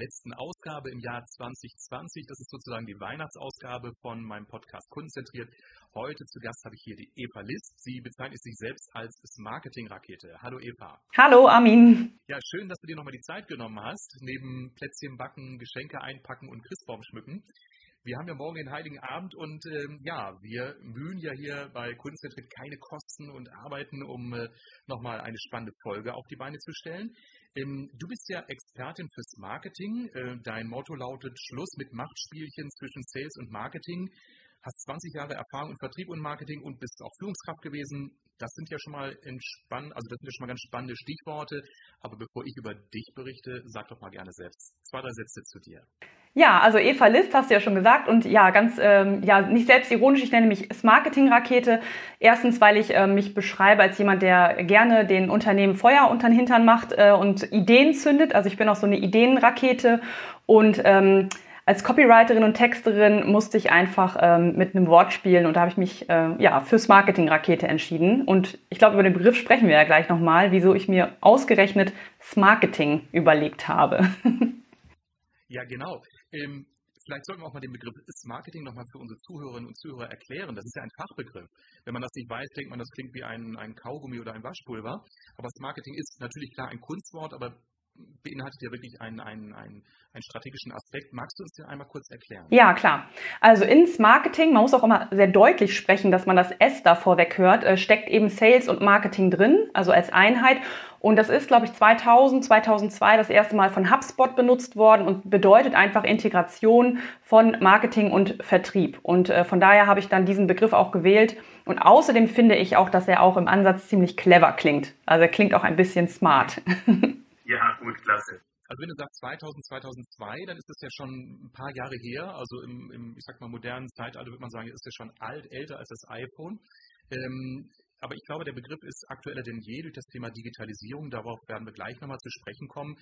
Letzten Ausgabe im Jahr 2020. Das ist sozusagen die Weihnachtsausgabe von meinem Podcast Kundenzentriert. Heute zu Gast habe ich hier die Eva List. Sie bezeichnet sich selbst als Marketing-Rakete. Hallo Eva. Hallo Armin. Ja, schön, dass du dir nochmal die Zeit genommen hast, neben Plätzchen backen, Geschenke einpacken und Christbaum schmücken. Wir haben ja morgen den Heiligen Abend und ähm, ja, wir mühen ja hier bei Kundenzentriert keine Kosten und arbeiten, um äh, nochmal eine spannende Folge auf die Beine zu stellen. Ähm, du bist ja Expertin fürs Marketing. Äh, dein Motto lautet Schluss mit Machtspielchen zwischen Sales und Marketing. Hast 20 Jahre Erfahrung in Vertrieb und Marketing und bist auch Führungskraft gewesen. Das sind ja schon mal entspannt, also das sind ja schon mal ganz spannende Stichworte. Aber bevor ich über dich berichte, sag doch mal gerne selbst zwei, drei Sätze zu dir. Ja, also Eva List hast du ja schon gesagt und ja, ganz, ähm, ja, nicht selbstironisch, ich nenne mich Marketing-Rakete. Erstens, weil ich äh, mich beschreibe als jemand, der gerne den Unternehmen Feuer unter den Hintern macht äh, und Ideen zündet. Also ich bin auch so eine Ideenrakete und ähm, als Copywriterin und Texterin musste ich einfach ähm, mit einem Wort spielen und da habe ich mich äh, ja, fürs Marketing-Rakete entschieden. Und ich glaube, über den Begriff sprechen wir ja gleich nochmal, wieso ich mir ausgerechnet Smarketing überlegt habe. ja, genau. Ähm, vielleicht sollten wir auch mal den Begriff Marketing nochmal für unsere Zuhörerinnen und Zuhörer erklären. Das ist ja ein Fachbegriff. Wenn man das nicht weiß, denkt man, das klingt wie ein, ein Kaugummi oder ein Waschpulver. Aber Marketing ist natürlich klar ein Kunstwort, aber beinhaltet ja wirklich einen, einen, einen, einen strategischen Aspekt. Magst du uns den einmal kurz erklären? Ja, klar. Also ins Marketing, man muss auch immer sehr deutlich sprechen, dass man das S da vorweg hört, äh, steckt eben Sales und Marketing drin, also als Einheit. Und das ist, glaube ich, 2000, 2002 das erste Mal von HubSpot benutzt worden und bedeutet einfach Integration von Marketing und Vertrieb. Und äh, von daher habe ich dann diesen Begriff auch gewählt. Und außerdem finde ich auch, dass er auch im Ansatz ziemlich clever klingt. Also er klingt auch ein bisschen smart. Ja, gut, klasse. Also wenn du sagst 2000, 2002, dann ist das ja schon ein paar Jahre her. Also im, im ich sag mal, modernen Zeitalter würde man sagen, ist das schon alt, älter als das iPhone. Ähm, aber ich glaube, der Begriff ist aktueller denn je durch das Thema Digitalisierung. Darauf werden wir gleich nochmal zu sprechen kommen.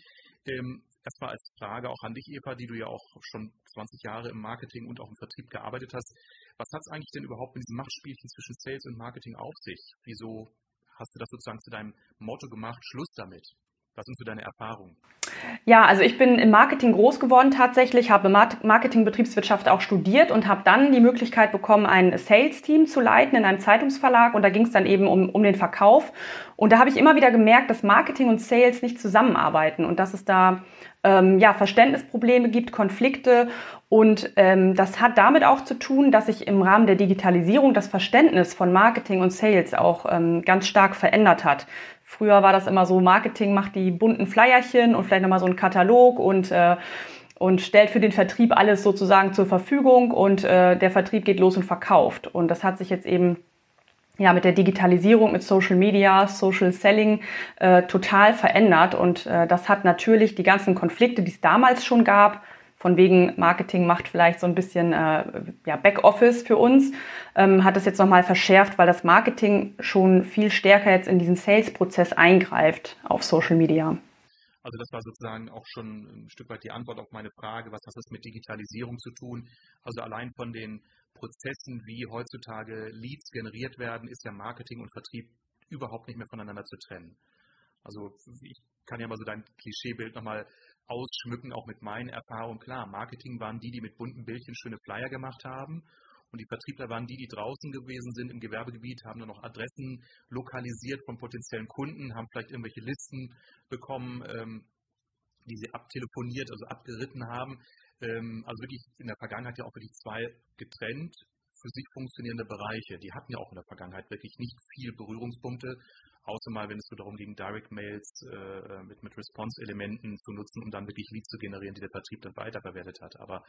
Ähm, erstmal als Frage auch an dich, Eva, die du ja auch schon 20 Jahre im Marketing und auch im Vertrieb gearbeitet hast. Was hat es eigentlich denn überhaupt mit diesem Machtspielchen zwischen Sales und Marketing auf sich? Wieso hast du das sozusagen zu deinem Motto gemacht, Schluss damit? Was sind so deine Erfahrungen? Ja, also ich bin im Marketing groß geworden tatsächlich, habe Marketing-Betriebswirtschaft auch studiert und habe dann die Möglichkeit bekommen, ein Sales-Team zu leiten in einem Zeitungsverlag und da ging es dann eben um, um den Verkauf. Und da habe ich immer wieder gemerkt, dass Marketing und Sales nicht zusammenarbeiten und dass es da ähm, ja, Verständnisprobleme gibt, Konflikte und ähm, das hat damit auch zu tun, dass sich im Rahmen der Digitalisierung das Verständnis von Marketing und Sales auch ähm, ganz stark verändert hat. Früher war das immer so, Marketing macht die bunten Flyerchen und vielleicht nochmal so einen Katalog und, äh, und stellt für den Vertrieb alles sozusagen zur Verfügung und äh, der Vertrieb geht los und verkauft. Und das hat sich jetzt eben ja, mit der Digitalisierung, mit Social Media, Social Selling äh, total verändert. Und äh, das hat natürlich die ganzen Konflikte, die es damals schon gab, von wegen Marketing macht vielleicht so ein bisschen äh, ja, Backoffice für uns, ähm, hat es jetzt nochmal verschärft, weil das Marketing schon viel stärker jetzt in diesen Sales-Prozess eingreift auf Social Media. Also das war sozusagen auch schon ein Stück weit die Antwort auf meine Frage, was hat das mit Digitalisierung zu tun? Also allein von den Prozessen, wie heutzutage Leads generiert werden, ist ja Marketing und Vertrieb überhaupt nicht mehr voneinander zu trennen. Also ich kann ja mal so dein Klischeebild nochmal ausschmücken, auch mit meinen Erfahrungen. Klar, Marketing waren die, die mit bunten Bildchen schöne Flyer gemacht haben. Und die Vertriebler waren die, die draußen gewesen sind im Gewerbegebiet, haben dann noch Adressen lokalisiert von potenziellen Kunden, haben vielleicht irgendwelche Listen bekommen, ähm, die sie abtelefoniert, also abgeritten haben. Ähm, also wirklich in der Vergangenheit ja auch wirklich zwei getrennt für sich funktionierende Bereiche. Die hatten ja auch in der Vergangenheit wirklich nicht viel Berührungspunkte, außer mal, wenn es so darum ging, Direct Mails äh, äh, mit, mit Response-Elementen zu nutzen, um dann wirklich Leads zu generieren, die der Vertrieb dann weiterverwertet hat. Aber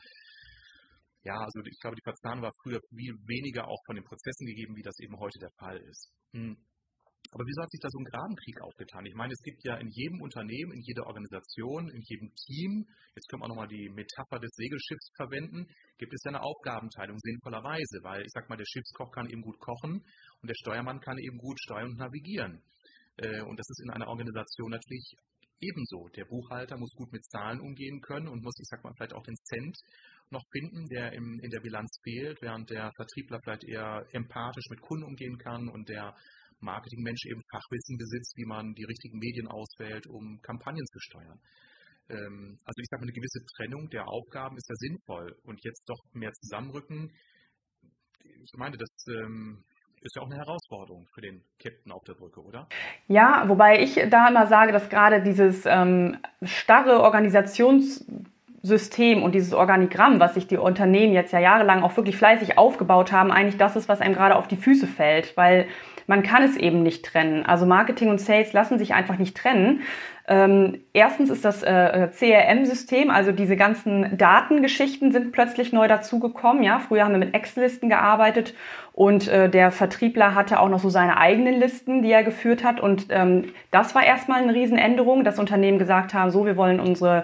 ja, also ich glaube, die Verzahnung war früher viel weniger auch von den Prozessen gegeben, wie das eben heute der Fall ist. Hm. Aber wieso hat sich da so ein Grabenkrieg aufgetan? Ich meine, es gibt ja in jedem Unternehmen, in jeder Organisation, in jedem Team, jetzt können wir auch nochmal die Metapher des Segelschiffs verwenden, gibt es ja eine Aufgabenteilung sinnvollerweise, weil ich sag mal, der Schiffskoch kann eben gut kochen und der Steuermann kann eben gut steuern und navigieren. Äh, und das ist in einer Organisation natürlich ebenso. Der Buchhalter muss gut mit Zahlen umgehen können und muss, ich sag mal, vielleicht auch den Cent noch finden, der im, in der Bilanz fehlt, während der Vertriebler vielleicht eher empathisch mit Kunden umgehen kann und der Marketingmensch eben Fachwissen besitzt, wie man die richtigen Medien auswählt, um Kampagnen zu steuern. Ähm, also ich sage mal, eine gewisse Trennung der Aufgaben ist ja sinnvoll und jetzt doch mehr zusammenrücken. Ich meine, das ähm, ist ja auch eine Herausforderung für den Captain auf der Brücke, oder? Ja, wobei ich da immer sage, dass gerade dieses ähm, starre Organisationssystem und dieses Organigramm, was sich die Unternehmen jetzt ja jahrelang auch wirklich fleißig aufgebaut haben, eigentlich das ist, was einem gerade auf die Füße fällt, weil man kann es eben nicht trennen. Also Marketing und Sales lassen sich einfach nicht trennen. Ähm, erstens ist das äh, CRM-System, also diese ganzen Datengeschichten sind plötzlich neu dazugekommen. Ja, früher haben wir mit Excel-Listen gearbeitet und äh, der Vertriebler hatte auch noch so seine eigenen Listen, die er geführt hat. Und ähm, das war erstmal eine Riesenänderung, dass Unternehmen gesagt haben, so, wir wollen unsere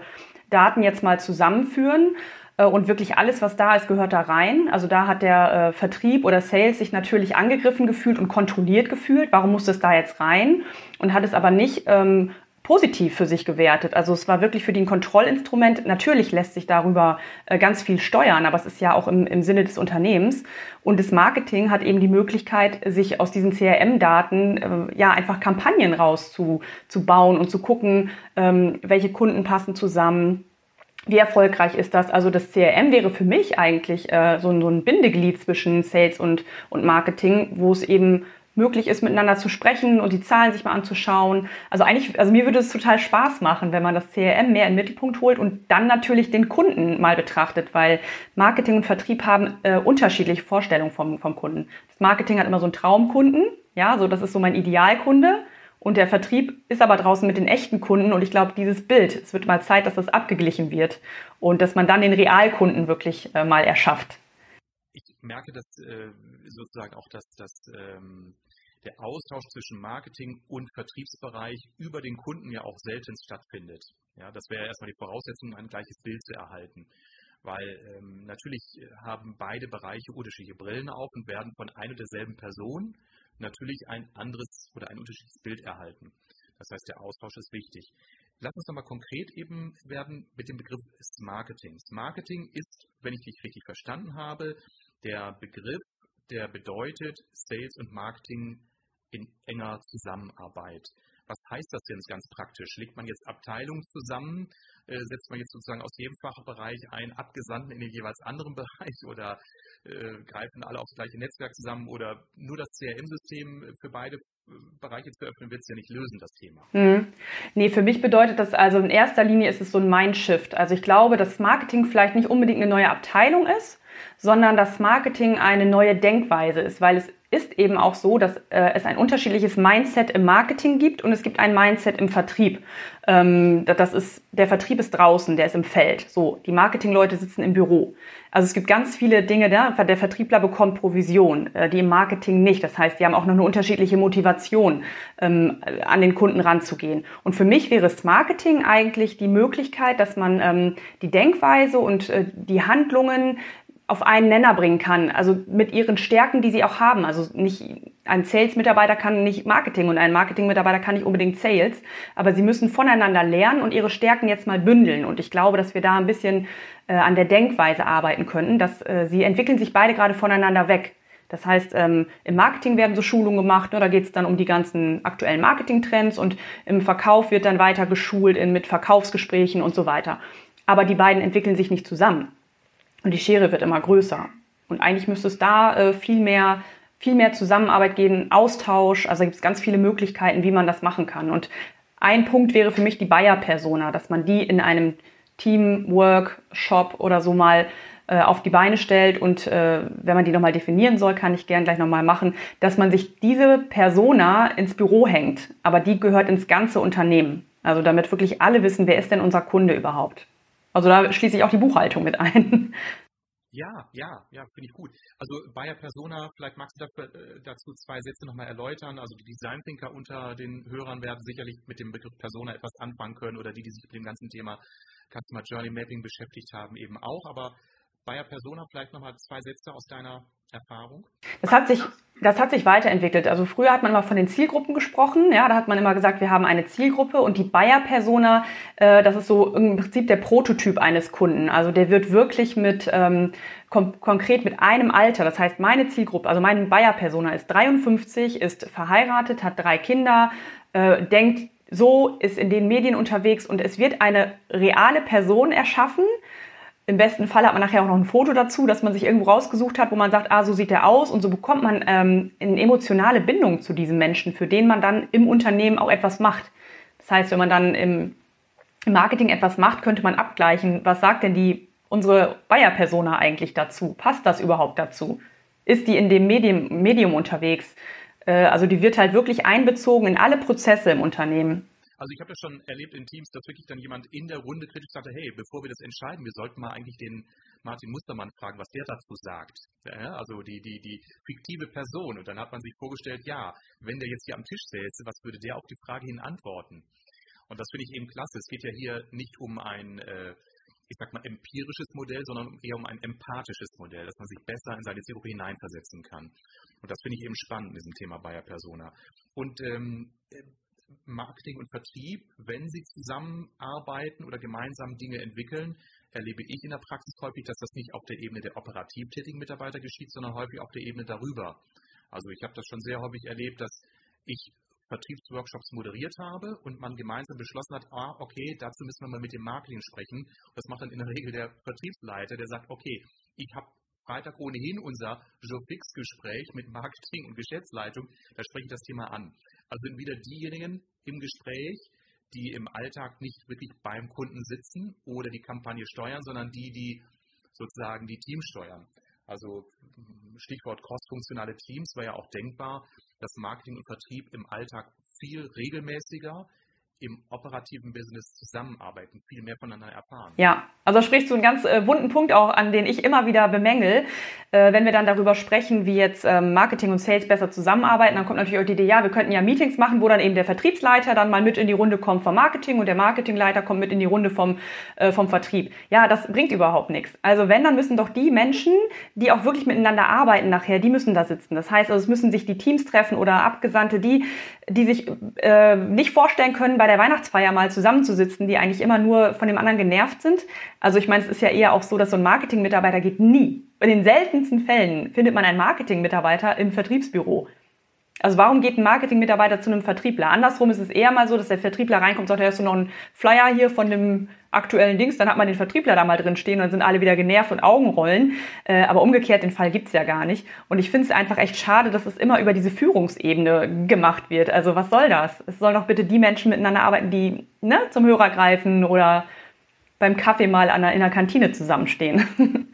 Daten jetzt mal zusammenführen. Äh, und wirklich alles, was da ist, gehört da rein. Also da hat der äh, Vertrieb oder Sales sich natürlich angegriffen gefühlt und kontrolliert gefühlt. Warum muss das da jetzt rein? Und hat es aber nicht ähm, positiv für sich gewertet. Also es war wirklich für die ein Kontrollinstrument. Natürlich lässt sich darüber äh, ganz viel steuern, aber es ist ja auch im, im Sinne des Unternehmens. Und das Marketing hat eben die Möglichkeit, sich aus diesen CRM-Daten äh, ja einfach Kampagnen rauszubauen und zu gucken, ähm, welche Kunden passen zusammen wie erfolgreich ist das? Also das CRM wäre für mich eigentlich äh, so, so ein Bindeglied zwischen Sales und, und Marketing, wo es eben möglich ist, miteinander zu sprechen und die Zahlen sich mal anzuschauen. Also eigentlich, also mir würde es total Spaß machen, wenn man das CRM mehr in den Mittelpunkt holt und dann natürlich den Kunden mal betrachtet, weil Marketing und Vertrieb haben äh, unterschiedliche Vorstellungen vom, vom Kunden. Das Marketing hat immer so einen Traumkunden, ja, so das ist so mein Idealkunde. Und der Vertrieb ist aber draußen mit den echten Kunden und ich glaube, dieses Bild, es wird mal Zeit, dass das abgeglichen wird und dass man dann den Realkunden wirklich äh, mal erschafft. Ich merke, dass äh, sozusagen auch, dass, dass ähm, der Austausch zwischen Marketing und Vertriebsbereich über den Kunden ja auch selten stattfindet. Ja, das wäre erstmal die Voraussetzung, ein gleiches Bild zu erhalten. Weil ähm, natürlich haben beide Bereiche unterschiedliche Brillen auf und werden von einer derselben Person natürlich ein anderes oder ein unterschiedliches Bild erhalten. Das heißt, der Austausch ist wichtig. Lass uns nochmal konkret eben werden mit dem Begriff des Marketings. Marketing ist, wenn ich dich richtig verstanden habe, der Begriff, der bedeutet Sales und Marketing in enger Zusammenarbeit. Was heißt das denn ganz praktisch? Legt man jetzt Abteilungen zusammen? Äh, setzt man jetzt sozusagen aus jedem Fachbereich einen Abgesandten in den jeweils anderen Bereich oder äh, greifen alle aufs gleiche Netzwerk zusammen oder nur das CRM-System für beide äh, Bereiche zu öffnen, wird es ja nicht lösen, das Thema. Mhm. Nee, für mich bedeutet das also in erster Linie ist es so ein Mindshift. Also ich glaube, dass Marketing vielleicht nicht unbedingt eine neue Abteilung ist, sondern dass Marketing eine neue Denkweise ist, weil es ist eben auch so, dass äh, es ein unterschiedliches Mindset im Marketing gibt und es gibt ein Mindset im Vertrieb. Ähm, das ist, der Vertrieb ist draußen, der ist im Feld. So, die Marketingleute sitzen im Büro. Also es gibt ganz viele Dinge da. Der Vertriebler bekommt Provision, äh, die im Marketing nicht. Das heißt, die haben auch noch eine unterschiedliche Motivation, ähm, an den Kunden ranzugehen. Und für mich wäre das Marketing eigentlich die Möglichkeit, dass man ähm, die Denkweise und äh, die Handlungen auf einen Nenner bringen kann, also mit ihren Stärken, die sie auch haben. Also nicht ein Sales-Mitarbeiter kann nicht Marketing und ein Marketing-Mitarbeiter kann nicht unbedingt Sales, aber sie müssen voneinander lernen und ihre Stärken jetzt mal bündeln. Und ich glaube, dass wir da ein bisschen äh, an der Denkweise arbeiten könnten, dass äh, sie entwickeln sich beide gerade voneinander weg. Das heißt, ähm, im Marketing werden so Schulungen gemacht, ne, da geht es dann um die ganzen aktuellen Marketing-Trends und im Verkauf wird dann weiter geschult in, mit Verkaufsgesprächen und so weiter. Aber die beiden entwickeln sich nicht zusammen. Und die Schere wird immer größer. Und eigentlich müsste es da äh, viel mehr viel mehr Zusammenarbeit geben, Austausch. Also gibt es ganz viele Möglichkeiten, wie man das machen kann. Und ein Punkt wäre für mich die Bayer-Persona, dass man die in einem Teamwork-Shop oder so mal äh, auf die Beine stellt und äh, wenn man die nochmal definieren soll, kann ich gern gleich nochmal machen, dass man sich diese Persona ins Büro hängt, aber die gehört ins ganze Unternehmen. Also damit wirklich alle wissen, wer ist denn unser Kunde überhaupt. Also da schließe ich auch die Buchhaltung mit ein. Ja, ja, ja, finde ich gut. Also Bayer Persona, vielleicht magst du dafür, äh, dazu zwei Sätze nochmal erläutern. Also die Design Thinker unter den Hörern werden sicherlich mit dem Begriff Persona etwas anfangen können oder die, die sich mit dem ganzen Thema Customer Journey Mapping beschäftigt haben, eben auch. Aber Bayer Persona, vielleicht nochmal zwei Sätze aus deiner Erfahrung? Das hat sich, das hat sich weiterentwickelt. Also früher hat man immer von den Zielgruppen gesprochen. Ja, da hat man immer gesagt, wir haben eine Zielgruppe und die Bayer-Persona, äh, das ist so im Prinzip der Prototyp eines Kunden. Also der wird wirklich mit ähm, konkret mit einem Alter. Das heißt, meine Zielgruppe, also meine Bayer-Persona ist 53, ist verheiratet, hat drei Kinder, äh, denkt so, ist in den Medien unterwegs und es wird eine reale Person erschaffen, im besten Fall hat man nachher auch noch ein Foto dazu, dass man sich irgendwo rausgesucht hat, wo man sagt, ah, so sieht er aus und so bekommt man ähm, eine emotionale Bindung zu diesem Menschen, für den man dann im Unternehmen auch etwas macht. Das heißt, wenn man dann im, Marketing etwas macht, könnte man abgleichen, was sagt denn die unsere Bayer-Persona eigentlich dazu? Passt das überhaupt dazu? Ist die in dem Medium, Medium unterwegs? Äh, also die wird halt wirklich einbezogen in alle Prozesse im Unternehmen. Also ich habe das schon erlebt in Teams, dass wirklich dann jemand in der Runde kritisch sagte, hey, bevor wir das entscheiden, wir sollten mal eigentlich den Martin Mustermann fragen, was der dazu sagt. Ja, also die, die, die fiktive Person. Und dann hat man sich vorgestellt, ja, wenn der jetzt hier am Tisch säße, was würde der auf die Frage hin antworten? Und das finde ich eben klasse. Es geht ja hier nicht um ein, äh, ich sag mal, empirisches Modell, sondern eher um ein empathisches Modell, dass man sich besser in seine Zielgruppe hineinversetzen kann. Und das finde ich eben spannend in diesem Thema Bayer Persona. Und ähm, Marketing und Vertrieb, wenn sie zusammenarbeiten oder gemeinsam Dinge entwickeln, erlebe ich in der Praxis häufig, dass das nicht auf der Ebene der operativ tätigen Mitarbeiter geschieht, sondern häufig auf der Ebene darüber. Also ich habe das schon sehr häufig erlebt, dass ich Vertriebsworkshops moderiert habe und man gemeinsam beschlossen hat, ah, okay, dazu müssen wir mal mit dem Marketing sprechen. Das macht dann in der Regel der Vertriebsleiter, der sagt, okay, ich habe Freitag ohnehin unser Joe-Fix-Gespräch mit Marketing und Geschäftsleitung, da spreche ich das Thema an. Also sind wieder diejenigen im Gespräch, die im Alltag nicht wirklich beim Kunden sitzen oder die Kampagne steuern, sondern die, die sozusagen die Teams steuern. Also Stichwort crossfunktionale Teams war ja auch denkbar, dass Marketing und Vertrieb im Alltag viel regelmäßiger im operativen Business zusammenarbeiten, viel mehr voneinander erfahren. Ja, also sprichst du einen ganz äh, wunden Punkt auch, an den ich immer wieder bemängel. Äh, wenn wir dann darüber sprechen, wie jetzt ähm, Marketing und Sales besser zusammenarbeiten, dann kommt natürlich auch die Idee, ja, wir könnten ja Meetings machen, wo dann eben der Vertriebsleiter dann mal mit in die Runde kommt vom Marketing und der Marketingleiter kommt mit in die Runde vom, äh, vom Vertrieb. Ja, das bringt überhaupt nichts. Also wenn, dann müssen doch die Menschen, die auch wirklich miteinander arbeiten nachher, die müssen da sitzen. Das heißt, also es müssen sich die Teams treffen oder Abgesandte, die, die sich äh, nicht vorstellen können, bei der Weihnachtsfeier mal zusammenzusitzen, die eigentlich immer nur von dem anderen genervt sind. Also ich meine, es ist ja eher auch so, dass so ein Marketing-Mitarbeiter geht nie. In den seltensten Fällen findet man einen Marketing-Mitarbeiter im Vertriebsbüro. Also warum geht ein Marketing-Mitarbeiter zu einem Vertriebler? Andersrum ist es eher mal so, dass der Vertriebler reinkommt und sagt, hast du noch einen Flyer hier von dem aktuellen Dings, dann hat man den Vertriebler da mal drin stehen und dann sind alle wieder genervt und Augenrollen. Äh, aber umgekehrt, den Fall gibt's ja gar nicht. Und ich finde es einfach echt schade, dass es immer über diese Führungsebene gemacht wird. Also was soll das? Es sollen doch bitte die Menschen miteinander arbeiten, die ne, zum Hörer greifen oder beim Kaffee mal an der, in der Kantine zusammenstehen.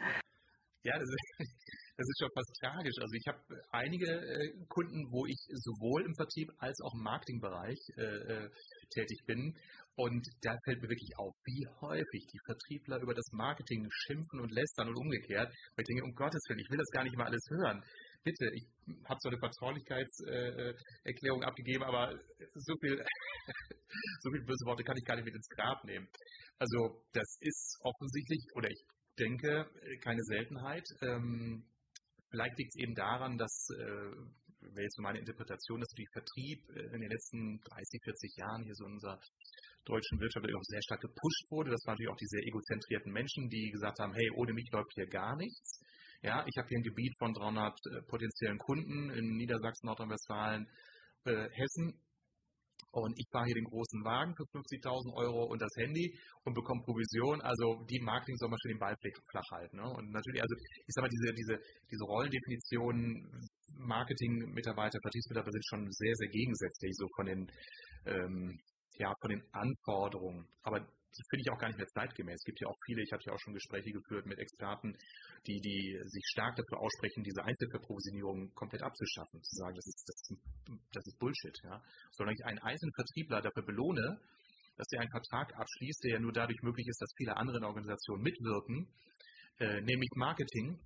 Ja, das ist, das ist schon fast tragisch. Also ich habe einige äh, Kunden, wo ich sowohl im Vertrieb als auch im Marketingbereich äh, äh, tätig bin. Und da fällt mir wirklich auf, wie häufig die Vertriebler über das Marketing schimpfen und lästern und umgekehrt. Ich denke, um Gottes Willen, ich will das gar nicht mal alles hören. Bitte, ich habe so eine Vertraulichkeitserklärung äh, abgegeben, aber so viel, so viel böse Worte kann ich gar nicht mit ins Grab nehmen. Also das ist offensichtlich, oder ich denke, keine Seltenheit. Ähm, Vielleicht liegt es eben daran, dass, äh, wäre jetzt meine Interpretation, dass die Vertrieb äh, in den letzten 30, 40 Jahren hier so in unserer deutschen Wirtschaft auch sehr stark gepusht wurde. Das waren natürlich auch die sehr egozentrierten Menschen, die gesagt haben, hey, ohne mich läuft hier gar nichts. Ja, ich habe hier ein Gebiet von 300 äh, potenziellen Kunden in Niedersachsen, Nordrhein-Westfalen, äh, Hessen und ich fahre hier den großen Wagen für 50.000 Euro und das Handy und bekomme Provision. Also die Marketing soll man schon den Ball flach halten. Ne? Und natürlich, also ich sag mal, diese, diese, diese Rollendefinitionen, Marketing-Mitarbeiter, Vertriebsmitarbeiter sind schon sehr, sehr gegensätzlich, so von den, ähm, ja, von den Anforderungen. Aber das finde ich auch gar nicht mehr zeitgemäß. Es gibt ja auch viele, ich hatte ja auch schon Gespräche geführt mit Experten, die, die sich stark dafür aussprechen, diese Einzelverprovisionierung komplett abzuschaffen, zu sagen, das ist, das ist, das ist Bullshit. Ja? Sondern ich einen einzelnen Vertriebler dafür belohne, dass er einen Vertrag abschließt, der ja nur dadurch möglich ist, dass viele andere Organisationen mitwirken, äh, nämlich Marketing,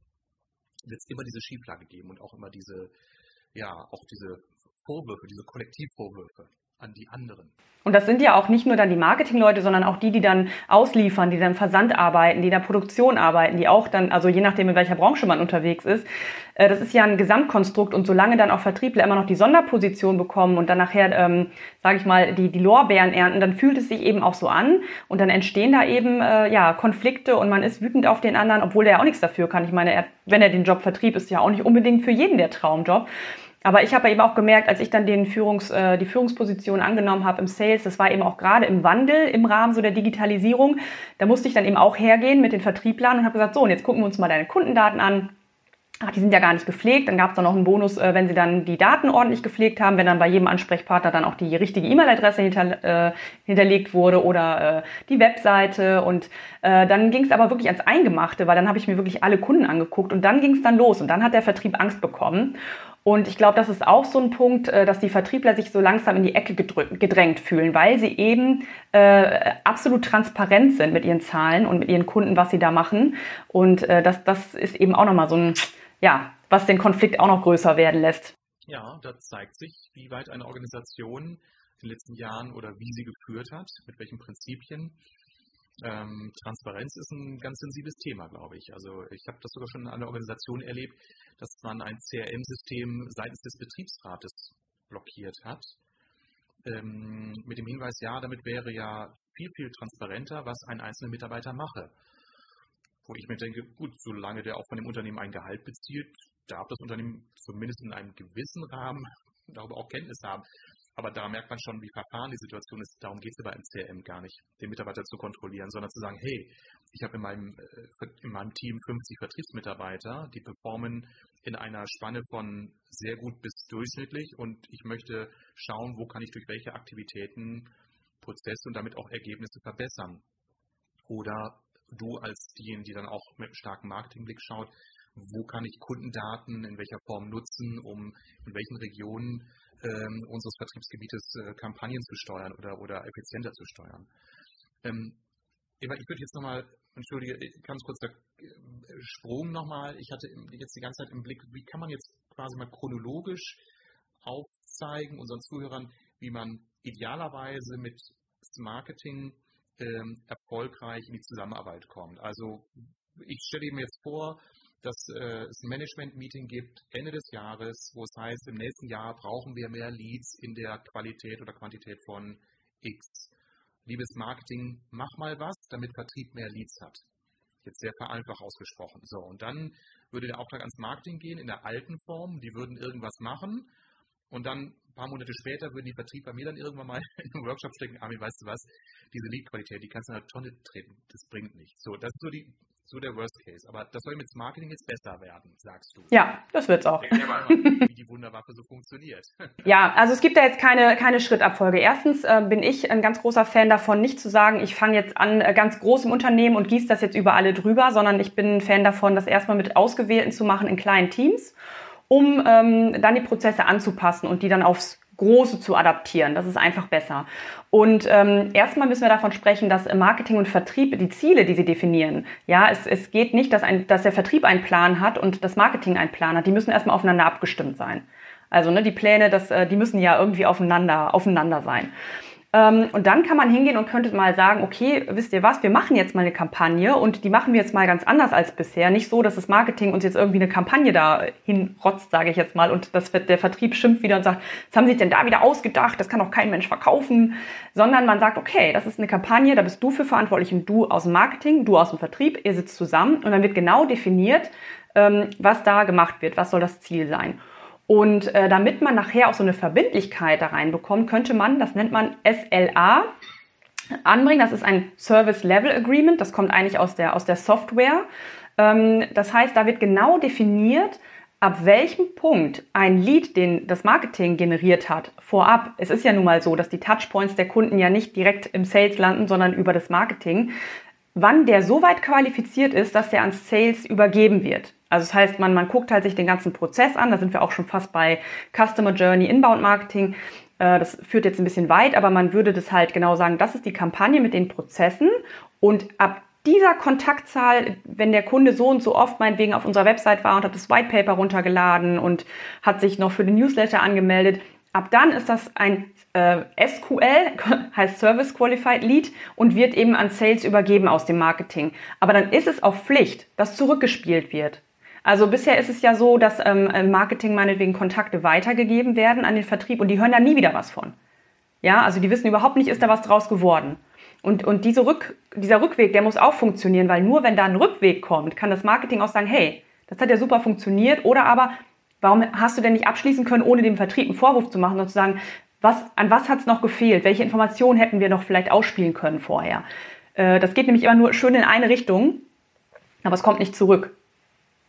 wird es immer diese Schieflage geben und auch immer diese, ja, auch diese Vorwürfe, diese Kollektivvorwürfe an die anderen. Und das sind ja auch nicht nur dann die Marketingleute, sondern auch die, die dann ausliefern, die dann Versand arbeiten, die in der Produktion arbeiten, die auch dann, also je nachdem, in welcher Branche man unterwegs ist, äh, das ist ja ein Gesamtkonstrukt und solange dann auch Vertriebler immer noch die Sonderposition bekommen und dann nachher, ähm, sage ich mal, die, die Lorbeeren ernten, dann fühlt es sich eben auch so an und dann entstehen da eben äh, ja Konflikte und man ist wütend auf den anderen, obwohl der ja auch nichts dafür kann. Ich meine, er, wenn er den Job vertrieb, ist ja auch nicht unbedingt für jeden der Traumjob. Aber ich habe eben auch gemerkt, als ich dann den Führungs, äh, die Führungsposition angenommen habe im Sales, das war eben auch gerade im Wandel im Rahmen so der Digitalisierung, da musste ich dann eben auch hergehen mit den Vertrieblern und habe gesagt, so, und jetzt gucken wir uns mal deine Kundendaten an. Ach, die sind ja gar nicht gepflegt. Dann gab es dann noch einen Bonus, äh, wenn sie dann die Daten ordentlich gepflegt haben, wenn dann bei jedem Ansprechpartner dann auch die richtige E-Mail-Adresse hinter, äh, hinterlegt wurde oder äh, die Webseite. Und äh, dann ging es aber wirklich ans Eingemachte, weil dann habe ich mir wirklich alle Kunden angeguckt und dann ging es dann los und dann hat der Vertrieb Angst bekommen. Und ich glaube, das ist auch so ein Punkt, äh, dass die Vertriebler sich so langsam in die Ecke gedrängt fühlen, weil sie eben äh, absolut transparent sind mit ihren Zahlen und mit ihren Kunden, was sie da machen. Und äh, das, das ist eben auch nochmal so ein, ja, was den Konflikt auch noch größer werden lässt. Ja, da zeigt sich, wie weit eine Organisation in den letzten Jahren oder wie sie geführt hat, mit welchen Prinzipien ähm, Transparenz ist ein ganz sensibles Thema, glaube ich. Also ich habe das sogar schon in einer Organisation erlebt, dass man ein CRM-System seitens des Betriebsrates blockiert hat. Ähm, mit dem Hinweis, ja, damit wäre ja viel, viel transparenter, was ein einzelner Mitarbeiter mache. Wo ich mir denke, gut, solange der auch von dem Unternehmen ein Gehalt bezieht, darf das Unternehmen zumindest in einem gewissen Rahmen darüber auch Kenntnis haben. Aber da merkt man schon, wie verfahren die Situation ist. Darum geht es aber im CRM gar nicht, den Mitarbeiter zu kontrollieren, sondern zu sagen, hey, ich habe in meinem, äh, in meinem Team 50 Vertriebsmitarbeiter, die performen in einer Spanne von sehr gut bis durchschnittlich und ich möchte schauen, wo kann ich durch welche Aktivitäten Prozesse und damit auch Ergebnisse verbessern. Oder du als diejenigen, die dann auch mit einem starken Marketingblick schaut, wo kann ich Kundendaten in welcher Form nutzen, um in welchen Regionen ähm, unseres Vertriebsgebietes äh, Kampagnen zu steuern oder, oder effizienter zu steuern. Ähm, ich würde jetzt nochmal, entschuldige, ganz kurzer äh, Sprung nochmal. Ich hatte jetzt die ganze Zeit im Blick, wie kann man jetzt quasi mal chronologisch aufzeigen unseren Zuhörern, wie man idealerweise mit Marketing ähm, erfolgreich in die Zusammenarbeit kommt. Also ich stelle mir jetzt vor, dass äh, es ein Management-Meeting gibt Ende des Jahres, wo es heißt, im nächsten Jahr brauchen wir mehr Leads in der Qualität oder Quantität von X. Liebes Marketing, mach mal was, damit Vertrieb mehr Leads hat. Jetzt sehr vereinfacht ausgesprochen. So, und dann würde der Auftrag ans Marketing gehen in der alten Form. Die würden irgendwas machen. Und dann ein paar Monate später würden die Vertrieb bei mir dann irgendwann mal in einem Workshop stecken, Armin, weißt du was, diese Lead-Qualität, die kannst du in eine Tonne treten, das bringt nichts. So, das ist so die so der Worst Case. Aber das soll mit Marketing jetzt besser werden, sagst du. Ja, das wird's auch. Mal, wie die Wunderwaffe so funktioniert. Ja, also es gibt da jetzt keine, keine Schrittabfolge. Erstens äh, bin ich ein ganz großer Fan davon, nicht zu sagen, ich fange jetzt an äh, ganz groß im Unternehmen und gieße das jetzt über alle drüber, sondern ich bin ein Fan davon, das erstmal mit Ausgewählten zu machen in kleinen Teams, um ähm, dann die Prozesse anzupassen und die dann aufs Große zu adaptieren. Das ist einfach besser. Und ähm, erstmal müssen wir davon sprechen, dass Marketing und Vertrieb die Ziele, die sie definieren. Ja, es, es geht nicht, dass, ein, dass der Vertrieb einen Plan hat und das Marketing einen Plan hat. Die müssen erstmal aufeinander abgestimmt sein. Also ne, die Pläne, das, äh, die müssen ja irgendwie aufeinander, aufeinander sein. Ähm, und dann kann man hingehen und könnte mal sagen, okay, wisst ihr was, wir machen jetzt mal eine Kampagne und die machen wir jetzt mal ganz anders als bisher. Nicht so, dass das Marketing uns jetzt irgendwie eine Kampagne da hinrotzt, sage ich jetzt mal, und das wird der Vertrieb schimpft wieder und sagt, was haben sie denn da wieder ausgedacht? Das kann doch kein Mensch verkaufen. Sondern man sagt, okay, das ist eine Kampagne, da bist du für verantwortlich und du aus dem Marketing, du aus dem Vertrieb, ihr sitzt zusammen und dann wird genau definiert, ähm, was da gemacht wird, was soll das Ziel sein. Und äh, damit man nachher auch so eine Verbindlichkeit da reinbekommt, könnte man, das nennt man SLA, anbringen. Das ist ein Service Level Agreement. Das kommt eigentlich aus der, aus der Software. Ähm, das heißt, da wird genau definiert, ab welchem Punkt ein Lead, den das Marketing generiert hat, vorab, es ist ja nun mal so, dass die Touchpoints der Kunden ja nicht direkt im Sales landen, sondern über das Marketing, wann der so weit qualifiziert ist, dass der ans Sales übergeben wird. Also das heißt, man, man guckt halt sich den ganzen Prozess an. Da sind wir auch schon fast bei Customer Journey, Inbound Marketing. Äh, das führt jetzt ein bisschen weit, aber man würde das halt genau sagen, das ist die Kampagne mit den Prozessen und ab dieser Kontaktzahl, wenn der Kunde so und so oft meinetwegen auf unserer Website war und hat das White Paper runtergeladen und hat sich noch für den Newsletter angemeldet, ab dann ist das ein SQL, heißt Service Qualified Lead und wird eben an Sales übergeben aus dem Marketing. Aber dann ist es auch Pflicht, dass zurückgespielt wird. Also bisher ist es ja so, dass ähm, im Marketing meinetwegen Kontakte weitergegeben werden an den Vertrieb und die hören da nie wieder was von. Ja, also die wissen überhaupt nicht, ist da was draus geworden. Und, und diese Rück, dieser Rückweg, der muss auch funktionieren, weil nur wenn da ein Rückweg kommt, kann das Marketing auch sagen, hey, das hat ja super funktioniert. Oder aber, warum hast du denn nicht abschließen können, ohne dem Vertrieb einen Vorwurf zu machen, sondern zu sagen, was, an was hat es noch gefehlt? Welche Informationen hätten wir noch vielleicht ausspielen können vorher? Äh, das geht nämlich immer nur schön in eine Richtung, aber es kommt nicht zurück.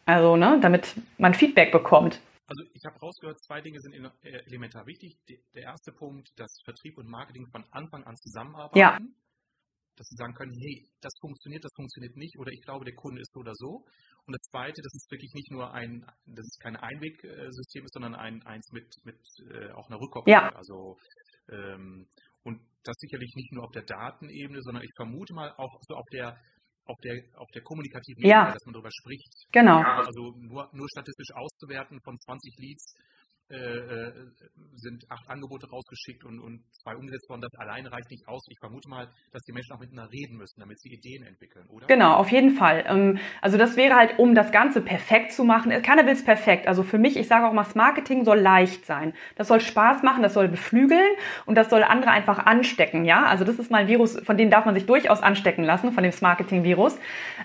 Also, ne, damit man Feedback bekommt. Also ich habe rausgehört, zwei Dinge sind äh, elementar wichtig. Der erste Punkt, dass Vertrieb und Marketing von Anfang an zusammenarbeiten. Ja. Dass sie sagen können, hey, das funktioniert, das funktioniert nicht, oder ich glaube, der Kunde ist so oder so. Und das zweite, dass es wirklich nicht nur ein, dass es kein Einwegsystem ist, sondern ein, eins mit, mit äh, auch einer Rückkopplung. Ja. Also ähm, und das sicherlich nicht nur auf der Datenebene, sondern ich vermute mal auch so auf der auf der, auf der kommunikativen ja. Ebene, dass man darüber spricht. Genau. Also nur, nur statistisch auszuwerten von 20 Leads äh, äh, sind acht Angebote rausgeschickt und, und zwei umgesetzt worden. Das alleine reicht nicht aus. Ich vermute mal, dass die Menschen auch miteinander reden müssen, damit sie Ideen entwickeln, oder? Genau, auf jeden Fall. Ähm, also das wäre halt, um das Ganze perfekt zu machen. Keiner will es perfekt. Also für mich, ich sage auch mal, das Marketing soll leicht sein. Das soll Spaß machen, das soll beflügeln und das soll andere einfach anstecken. Ja, also das ist mal ein Virus, von dem darf man sich durchaus anstecken lassen, von dem Marketing-Virus.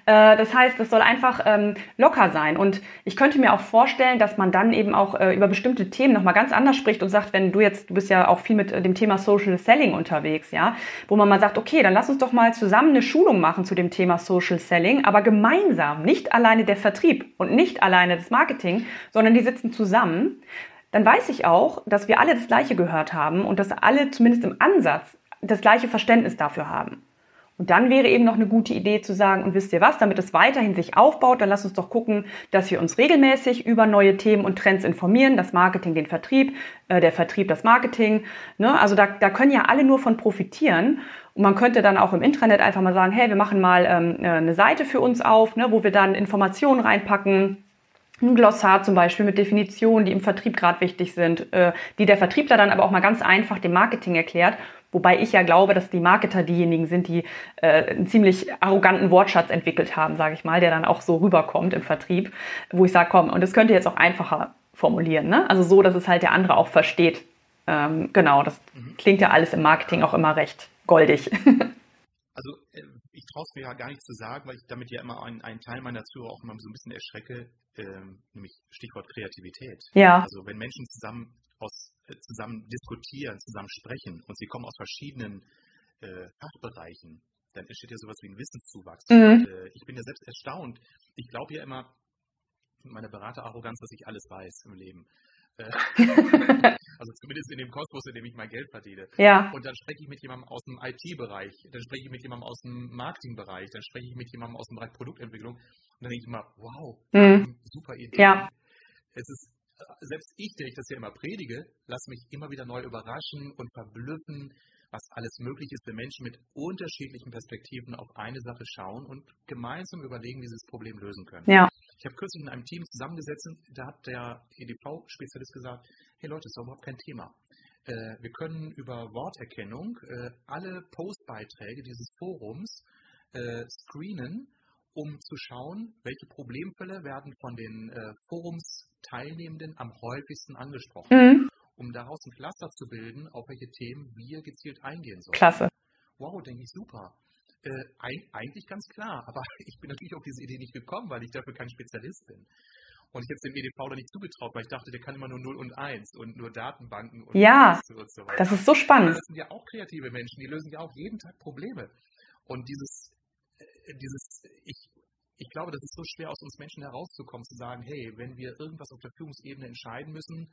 Äh, das heißt, das soll einfach ähm, locker sein. Und ich könnte mir auch vorstellen, dass man dann eben auch äh, über bestimmte Themen nochmal ganz anders spricht und sagt, wenn du jetzt, du bist ja auch viel mit äh, dem Thema Social Selling unterwegs, ja, wo man mal sagt, okay, dann lass uns doch mal zusammen eine Schulung machen zu dem Thema Social Selling, aber gemeinsam, nicht alleine der Vertrieb und nicht alleine das Marketing, sondern die sitzen zusammen. Dann weiß ich auch, dass wir alle das Gleiche gehört haben und dass alle zumindest im Ansatz das gleiche Verständnis dafür haben. Und dann wäre eben noch eine gute Idee zu sagen, und wisst ihr was, damit es weiterhin sich aufbaut, dann lasst uns doch gucken, dass wir uns regelmäßig über neue Themen und Trends informieren, das Marketing den Vertrieb, äh, der Vertrieb das Marketing. Ne? Also da, da können ja alle nur von profitieren. Und man könnte dann auch im Intranet einfach mal sagen, hey, wir machen mal ähm, äh, eine Seite für uns auf, ne, wo wir dann Informationen reinpacken, ein Glossar zum Beispiel mit Definitionen, die im Vertrieb gerade wichtig sind, äh, die der Vertriebler dann aber auch mal ganz einfach dem Marketing erklärt Wobei ich ja glaube, dass die Marketer diejenigen sind, die äh, einen ziemlich arroganten Wortschatz entwickelt haben, sage ich mal, der dann auch so rüberkommt im Vertrieb, wo ich sage, komm, und das könnt ihr jetzt auch einfacher formulieren. Ne? Also so, dass es halt der andere auch versteht. Ähm, genau, das mhm. klingt ja alles im Marketing auch immer recht goldig. also äh, ich traue es mir ja gar nicht zu sagen, weil ich damit ja immer einen, einen Teil meiner Zuhörer auch immer so ein bisschen erschrecke, ähm, nämlich Stichwort Kreativität. Ja. Also wenn Menschen zusammen aus, äh, zusammen diskutieren, zusammen sprechen und sie kommen aus verschiedenen äh, Fachbereichen, dann entsteht ja sowas wie ein Wissenszuwachs. Mhm. Und, äh, ich bin ja selbst erstaunt. Ich glaube ja immer, mit meiner Beraterarroganz, dass ich alles weiß im Leben. Äh, also zumindest in dem Kosmos, in dem ich mein Geld verdiene. Ja. Und dann spreche ich mit jemandem aus dem IT-Bereich, dann spreche ich mit jemandem aus dem Marketing-Bereich, dann spreche ich mit jemandem aus dem Bereich Produktentwicklung und dann denke ich immer, wow, mhm. super Idee. Ja. Es ist selbst ich, der ich das ja immer predige, lasse mich immer wieder neu überraschen und verblüffen, was alles möglich ist, wenn Menschen mit unterschiedlichen Perspektiven auf eine Sache schauen und gemeinsam überlegen, wie sie das Problem lösen können. Ja. Ich habe kürzlich in einem Team zusammengesetzt, da hat der EDV-Spezialist gesagt, hey Leute, das ist überhaupt kein Thema. Äh, wir können über Worterkennung äh, alle Postbeiträge dieses Forums äh, screenen um zu schauen, welche Problemfälle werden von den Forumsteilnehmenden am häufigsten angesprochen, mhm. um daraus ein Cluster zu bilden, auf welche Themen wir gezielt eingehen sollen. Klasse. Wow, denke ich super. Äh, eigentlich ganz klar, aber ich bin natürlich auf diese Idee nicht gekommen, weil ich dafür kein Spezialist bin. Und ich habe es dem EDV da nicht zugetraut, weil ich dachte, der kann immer nur 0 und 1 und nur Datenbanken und, ja, und so weiter. Das ist so spannend. das sind ja auch kreative Menschen, die lösen ja auch jeden Tag Probleme. Und dieses dieses, ich, ich glaube, das ist so schwer aus uns Menschen herauszukommen, zu sagen, hey, wenn wir irgendwas auf der Führungsebene entscheiden müssen,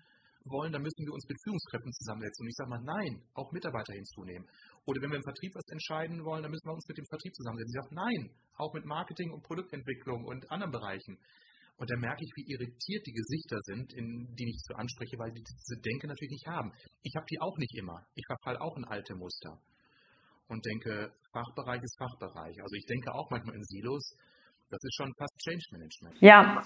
wollen, dann müssen wir uns mit Führungskräften zusammensetzen. Und ich sage mal, nein, auch Mitarbeiter hinzunehmen. Oder wenn wir im Vertrieb was entscheiden wollen, dann müssen wir uns mit dem Vertrieb zusammensetzen. Ich sage, nein, auch mit Marketing und Produktentwicklung und anderen Bereichen. Und dann merke ich, wie irritiert die Gesichter sind, in die ich so anspreche, weil die diese Denke natürlich nicht haben. Ich habe die auch nicht immer. Ich verfall auch in alte Muster. und denke, Fachbereich ist Fachbereich. Also ich denke auch manchmal in Silos. Das ist schon fast Change Management. Ja,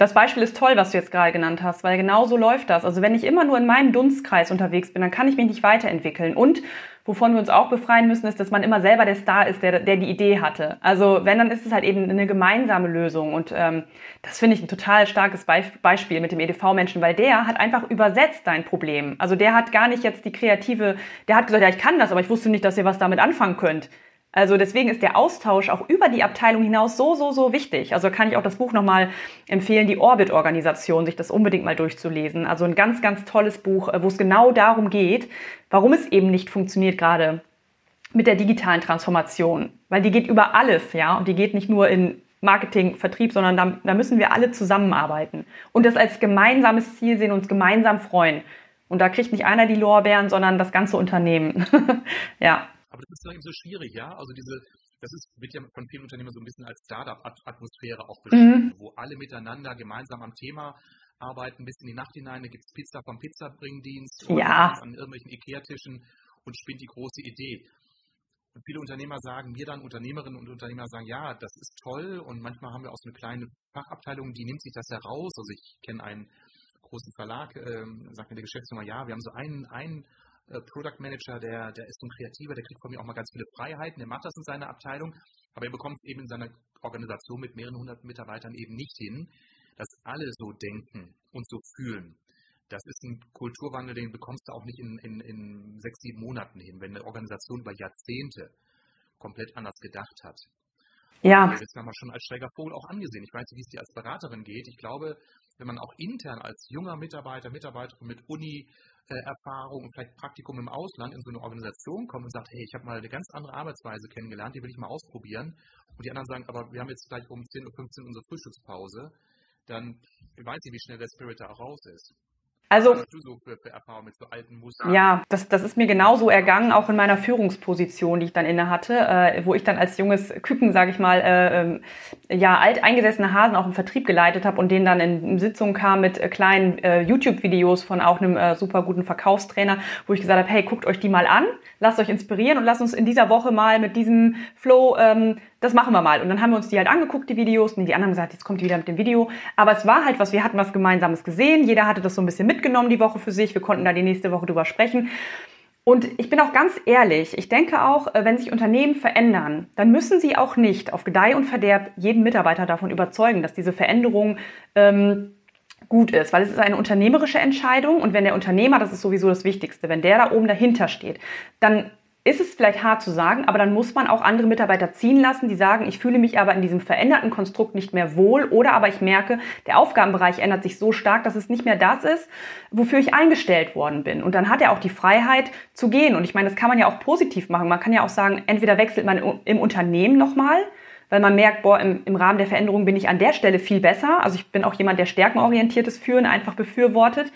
das Beispiel ist toll, was du jetzt gerade genannt hast, weil genau so läuft das. Also wenn ich immer nur in meinem Dunstkreis unterwegs bin, dann kann ich mich nicht weiterentwickeln. Und wovon wir uns auch befreien müssen, ist, dass man immer selber der Star ist, der, der die Idee hatte. Also wenn, dann ist es halt eben eine gemeinsame Lösung. Und ähm, das finde ich ein total starkes Beispiel mit dem EDV-Menschen, weil der hat einfach übersetzt dein Problem. Also der hat gar nicht jetzt die kreative, der hat gesagt, ja, ich kann das, aber ich wusste nicht, dass ihr was damit anfangen könnt. Also deswegen ist der Austausch auch über die Abteilung hinaus so, so, so wichtig. Also kann ich auch das Buch nochmal empfehlen, die Orbit-Organisation, sich das unbedingt mal durchzulesen. Also ein ganz, ganz tolles Buch, äh, wo es genau darum geht, warum es eben nicht funktioniert gerade mit der digitalen Transformation. Weil die geht über alles, ja, und die geht nicht nur in Marketing, Vertrieb, sondern da, da müssen wir alle zusammenarbeiten und das als gemeinsames Ziel sehen, uns gemeinsam freuen. Und da kriegt nicht einer die Lorbeeren, sondern das ganze Unternehmen. ja. Aber das ist doch eben so schwierig, ja? Also diese, das ist, wird ja von vielen Unternehmen so ein bisschen als Startup-Atmosphäre auch beschrieben, mhm. wo alle miteinander gemeinsam am Thema arbeiten, bis in die Nacht hinein. Da gibt es Pizza vom Pizzabringdienst ja. an irgendwelchen Ikea-Tischen und spinnt die große Idee. Und viele Unternehmer sagen mir dann, Unternehmerinnen und Unternehmer sagen, ja, das ist toll und manchmal haben wir auch so eine kleine Fachabteilung, die nimmt sich das heraus. Also ich kenne einen großen Verlag, äh, sagt mir der Geschäftsführer, ja, wir haben so einen, einen äh, Product Manager, der, der ist ein Kreativer, der kriegt von mir auch mal ganz viele Freiheiten, der macht das in seiner Abteilung, aber er bekommt es eben in seiner Organisation mit mehreren hundert Mitarbeitern eben nicht hin, dass alle so denken und so fühlen. Das ist ein Kulturwandel, den bekommst du auch nicht in, in, in sechs, sieben Monaten hin, wenn eine Organisation über Jahrzehnte komplett anders gedacht hat. Ja. Das haben wir schon als schräger Vogel auch angesehen. Ich weiß nicht, wie es dir als Beraterin geht. Ich glaube, wenn man auch intern als junger Mitarbeiter, Mitarbeiterin mit Uni, Erfahrung und vielleicht Praktikum im Ausland in so eine Organisation kommt und sagt, hey, ich habe mal eine ganz andere Arbeitsweise kennengelernt, die will ich mal ausprobieren. Und die anderen sagen, aber wir haben jetzt gleich um 10.15 Uhr unsere Frühstückspause, dann weiß ich, wie schnell der Spirit da auch raus ist. Also, so für, für ja, das, das ist mir genauso ergangen, auch in meiner Führungsposition, die ich dann inne hatte, äh, wo ich dann als junges Küken, sage ich mal, äh, ähm, ja, alteingesessene Hasen auch im Vertrieb geleitet habe und denen dann in, in Sitzungen kam mit äh, kleinen äh, YouTube-Videos von auch einem äh, super guten Verkaufstrainer, wo ich gesagt habe, hey, guckt euch die mal an, lasst euch inspirieren und lasst uns in dieser Woche mal mit diesem Flow ähm, das machen wir mal. Und dann haben wir uns die halt angeguckt, die Videos, und die anderen haben gesagt, jetzt kommt die wieder mit dem Video. Aber es war halt was, wir hatten was Gemeinsames gesehen. Jeder hatte das so ein bisschen mitgenommen die Woche für sich. Wir konnten da die nächste Woche drüber sprechen. Und ich bin auch ganz ehrlich, ich denke auch, äh, wenn sich Unternehmen verändern, dann müssen sie auch nicht auf Gedeih und Verderb jeden Mitarbeiter davon überzeugen, dass diese Veränderung ähm, gut ist, weil es ist eine unternehmerische Entscheidung und wenn der Unternehmer, das ist sowieso das Wichtigste, wenn der da oben dahinter steht, dann ist es vielleicht hart zu sagen, aber dann muss man auch andere Mitarbeiter ziehen lassen, die sagen, ich fühle mich aber in diesem veränderten Konstrukt nicht mehr wohl oder aber ich merke, der Aufgabenbereich ändert sich so stark, dass es nicht mehr das ist, wofür ich eingestellt worden bin. Und dann hat er auch die Freiheit zu gehen. Und ich meine, das kann man ja auch positiv machen. Man kann ja auch sagen, entweder wechselt man im Unternehmen nochmal, weil man merkt, boah, im, im Rahmen der Veränderung bin ich an der Stelle viel besser. Also ich bin auch jemand, der stärkenorientiertes Führen einfach befürwortet.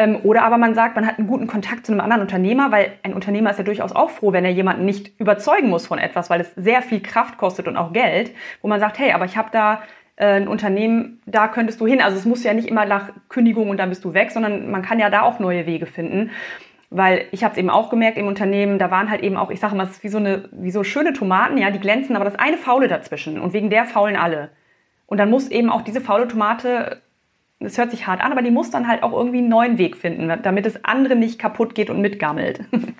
Ähm, oder aber man sagt, man hat einen guten Kontakt zu einem anderen Unternehmer, weil ein Unternehmer ist ja durchaus auch froh, wenn er jemanden nicht überzeugen muss von etwas, weil es sehr viel Kraft kostet und auch Geld, wo man sagt, hey, aber ich habe da äh, ein Unternehmen, da könntest du hin. Also es muss ja nicht immer nach Kündigung und dann bist du weg, sondern man kann ja da auch neue Wege finden. Weil ich habe es eben auch gemerkt im Unternehmen, da waren halt eben auch, ich sage mal, es ist wie so, eine, wie so schöne Tomaten, ja, die glänzen, aber das eine faule dazwischen und wegen der faulen alle. Und dann muss eben auch diese faule Tomate es hört sich hart an, aber die muss dann halt auch irgendwie einen neuen Weg finden, damit es andere nicht kaputt geht und mitgammelt.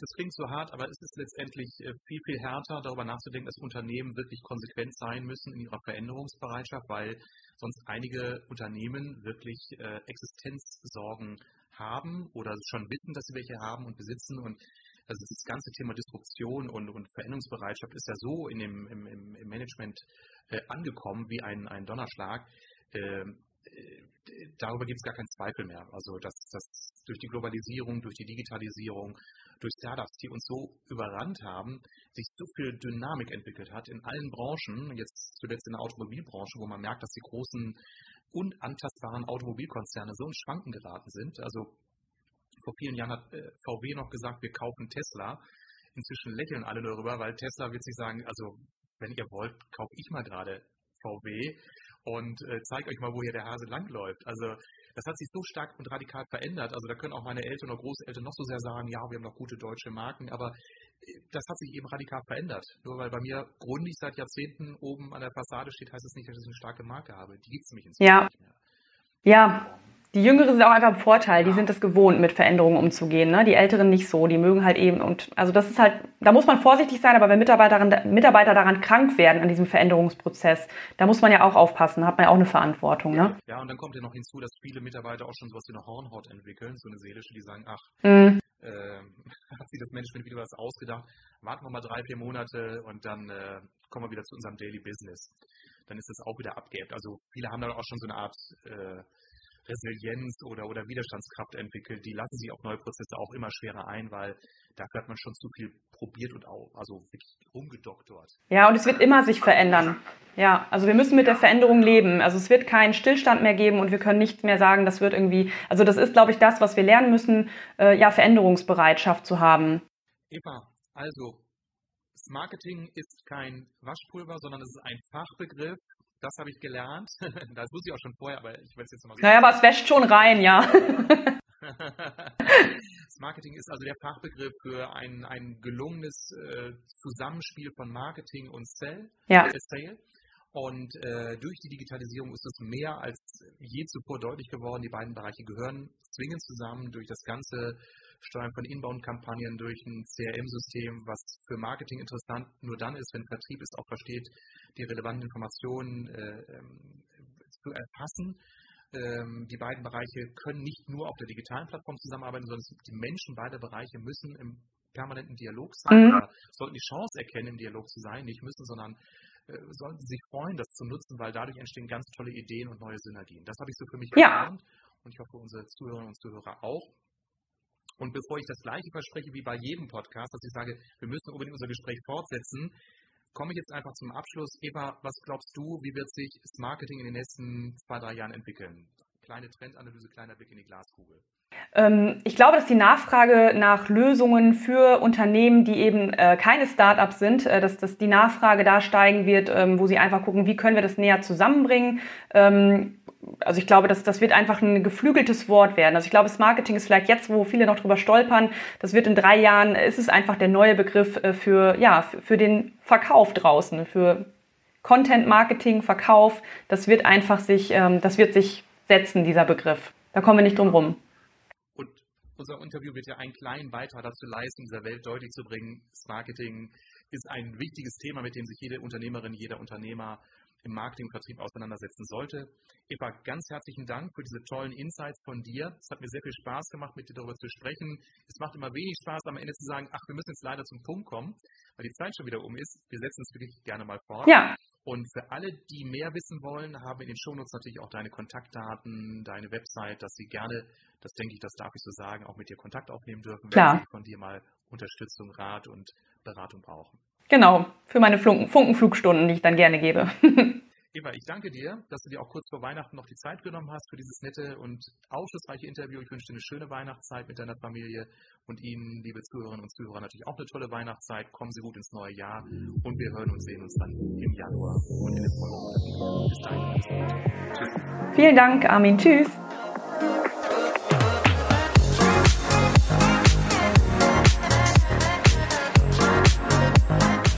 Das klingt so hart, aber es ist letztendlich äh, viel, viel härter, darüber nachzudenken, dass Unternehmen wirklich konsequent sein müssen in ihrer Veränderungsbereitschaft, weil sonst einige Unternehmen wirklich äh, Existenzsorgen haben oder schon wissen, dass sie welche haben und besitzen und also das ganze Thema Disruption und, und Veränderungsbereitschaft ist ja so in dem, im, im Management äh, angekommen wie ein, ein Donnerschlag. Äh, darüber gibt es gar keinen Zweifel mehr. Also dass, dass durch die Globalisierung, durch die Digitalisierung, durch Startups, die uns so überrannt haben, sich so viel Dynamik entwickelt hat in allen Branchen, jetzt zuletzt in der Automobilbranche, wo man merkt, dass die großen unantastbaren Automobilkonzerne so in Schwanken geraten sind. Also vor vielen Jahren hat äh, VW noch gesagt, wir kaufen Tesla. Inzwischen lächeln alle darüber, weil Tesla wird sich sagen, also wenn ihr wollt, kaufe ich mal gerade VW und äh, zeige euch mal, wo hier der Hase langläuft. Also das hat sich so stark und radikal verändert. Also da können auch meine Eltern oder Großeltern noch so sehr sagen, ja, wir haben noch gute deutsche Marken, aber das hat sich eben radikal verändert. Nur weil bei mir grundig seit Jahrzehnten oben an der Fassade steht, heißt es das nicht, dass ich eine starke Marke habe. Die gibt es nämlich inzwischen ja. nicht mehr. Ja, die Jüngeren sind auch einfach ein Vorteil, die sind es gewohnt, mit Veränderungen umzugehen. Ne? Die Älteren nicht so, die mögen halt eben und also das ist halt, da muss man vorsichtig sein, aber wenn Mitarbeiterinnen, Mitarbeiter daran krank werden an diesem Veränderungsprozess, da muss man ja auch aufpassen, hat man ja auch eine Verantwortung. Ne? Ja, und dann kommt ja noch hinzu, dass viele Mitarbeiter auch schon sowas wie eine Hornhaut entwickeln, so eine seelische, die sagen, ach, mhm. äh, hat sich das Management wieder was ausgedacht, warten wir mal drei, vier Monate und dann äh, kommen wir wieder zu unserem Daily Business. Dann ist das auch wieder abgehebt. Also viele haben da auch schon so eine Art äh, Resilienz oder, oder Widerstandskraft entwickelt, die lassen sich auf neue Prozesse auch immer schwerer ein, weil dafür hat man schon zu viel probiert und auch, also wirklich rumgedoktort. Ja, und es wird immer sich verändern. Ja, also wir müssen mit der Veränderung leben. Also es wird keinen Stillstand mehr geben und wir können nicht mehr sagen, das wird irgendwie, also das ist, glaube ich, das, was wir lernen müssen, äh, ja, Veränderungsbereitschaft zu haben. Eva, also das Marketing ist kein Waschpulver, sondern es ist ein Fachbegriff, das habe ich gelernt. das wusste ich auch schon vorher, aber ich es jetzt nochmal Naja, aber es wäscht schon rein, ja. das Marketing ist also der Fachbegriff für ein, ein gelungenes äh, Zusammenspiel von Marketing und Sell, ja. Äh, Sale. Und äh, durch die Digitalisierung ist es mehr als je zuvor deutlich geworden. Die beiden Bereiche gehören zwingend zusammen durch das ganze Steuern von Inbound-Kampagnen durch ein CRM-System, was für Marketing interessant nur dann ist, wenn Vertrieb es auch versteht, die relevanten Informationen äh, ähm, zu erfassen. Ähm, die beiden Bereiche können nicht nur auf der digitalen Plattform zusammenarbeiten, sondern die Menschen beider Bereiche müssen im permanenten Dialog sein mhm. oder sollten die Chance erkennen, im Dialog zu sein, nicht müssen, sondern äh, sollten sich freuen, das zu nutzen, weil dadurch entstehen ganz tolle Ideen und neue Synergien. Das habe ich so für mich ja. erkannt und ich hoffe, unsere Zuhörerinnen und Zuhörer auch. Und bevor ich das gleiche verspreche wie bei jedem Podcast, dass ich sage, wir müssen unbedingt unser Gespräch fortsetzen, komme ich jetzt einfach zum Abschluss. Eva, was glaubst du, wie wird sich das Marketing in den nächsten zwei, drei Jahren entwickeln? Kleine Trendanalyse, kleiner Blick in die Glaskugel. Ähm, ich glaube, dass die Nachfrage nach Lösungen für Unternehmen, die eben äh, keine Startups sind, äh, dass, dass die Nachfrage da steigen wird, ähm, wo sie einfach gucken, wie können wir das näher zusammenbringen. Ähm, also ich glaube, das, das wird einfach ein geflügeltes Wort werden. Also ich glaube, das Marketing ist vielleicht jetzt, wo viele noch drüber stolpern, das wird in drei Jahren, ist es einfach der neue Begriff äh, für, ja, für, den Verkauf draußen, für Content Marketing, Verkauf. Das wird einfach sich, das wird sich setzen, dieser Begriff. Da kommen wir nicht drum rum. Und unser Interview wird ja einen kleinen Beitrag dazu leisten, dieser Welt deutlich zu bringen. Das Marketing ist ein wichtiges Thema, mit dem sich jede Unternehmerin, jeder Unternehmer im Marketingvertrieb auseinandersetzen sollte. Eva, ganz herzlichen Dank für diese tollen Insights von dir. Es hat mir sehr viel Spaß gemacht, mit dir darüber zu sprechen. Es macht immer wenig Spaß, am Ende zu sagen, ach, wir müssen jetzt leider zum Punkt kommen, weil die Zeit schon wieder um ist. Wir setzen es wirklich gerne mal fort. Ja. Und für alle, die mehr wissen wollen, haben wir in den Shownotes natürlich auch deine Kontaktdaten, deine Website, dass sie gerne, das denke ich, das darf ich so sagen, auch mit dir Kontakt aufnehmen dürfen, Klar. wenn sie von dir mal Unterstützung, Rat und Beratung brauchen. Genau, für meine Funkenflugstunden, die ich dann gerne gebe. Eva, ich danke dir, dass du dir auch kurz vor Weihnachten noch die Zeit genommen hast für dieses nette und aufschlussreiche Interview. Ich wünsche dir eine schöne Weihnachtszeit mit deiner Familie und Ihnen, liebe Zuhörerinnen und Zuhörer, natürlich auch eine tolle Weihnachtszeit. Kommen Sie gut ins neue Jahr und wir hören und sehen uns dann im Januar und in den Folgemonaten. Bis dahin. Tschüss. Vielen Dank, Armin. Tschüss.